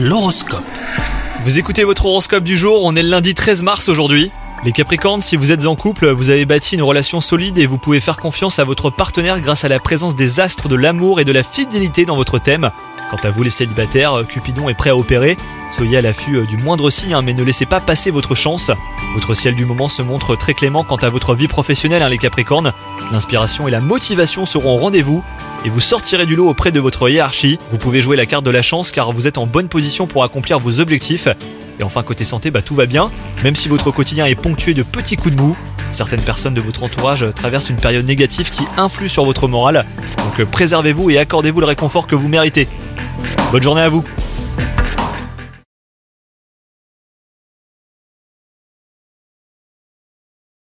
L'horoscope. Vous écoutez votre horoscope du jour, on est le lundi 13 mars aujourd'hui. Les Capricornes, si vous êtes en couple, vous avez bâti une relation solide et vous pouvez faire confiance à votre partenaire grâce à la présence des astres de l'amour et de la fidélité dans votre thème. Quant à vous les célibataires, Cupidon est prêt à opérer. Soyez à l'affût euh, du moindre signe, hein, mais ne laissez pas passer votre chance. Votre ciel du moment se montre très clément quant à votre vie professionnelle, hein, les Capricornes. L'inspiration et la motivation seront au rendez-vous et vous sortirez du lot auprès de votre hiérarchie. Vous pouvez jouer la carte de la chance car vous êtes en bonne position pour accomplir vos objectifs. Et enfin côté santé, bah, tout va bien, même si votre quotidien est ponctué de petits coups de boue. Certaines personnes de votre entourage traversent une période négative qui influe sur votre morale. Donc euh, préservez-vous et accordez-vous le réconfort que vous méritez. Bonne journée à vous